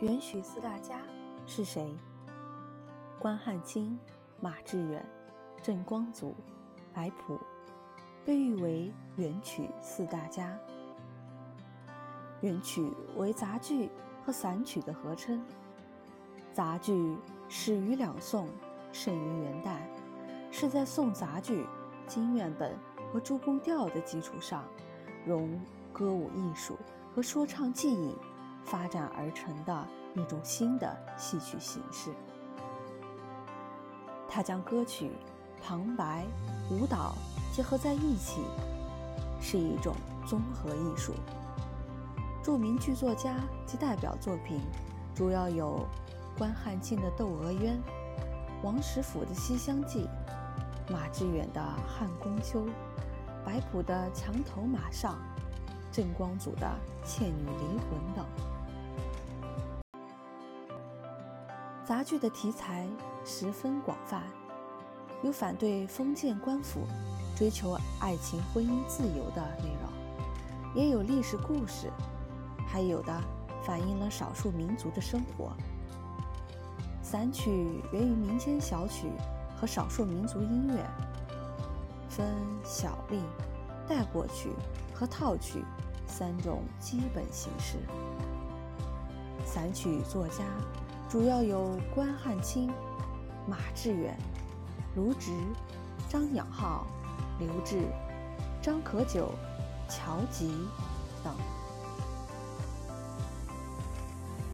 元曲四大家是谁？关汉卿、马致远、郑光祖、白朴，被誉为元曲四大家。元曲为杂剧和散曲的合称。杂剧始于两宋，盛于元代，是在宋杂剧、金院本和诸宫调的基础上，融歌舞艺术和说唱技艺。发展而成的一种新的戏曲形式。它将歌曲、旁白、舞蹈结合在一起，是一种综合艺术。著名剧作家及代表作品主要有关汉卿的《窦娥冤》，王实甫的《西厢记》，马致远的《汉宫秋》，白朴的《墙头马上》，郑光祖的《倩女离魂》等。杂剧的题材十分广泛，有反对封建官府、追求爱情婚姻自由的内容，也有历史故事，还有的反映了少数民族的生活。散曲源于民间小曲和少数民族音乐，分小令、带过曲和套曲三种基本形式。散曲作家。主要有关汉卿、马致远、卢植、张养浩、刘志、张可久、乔吉等。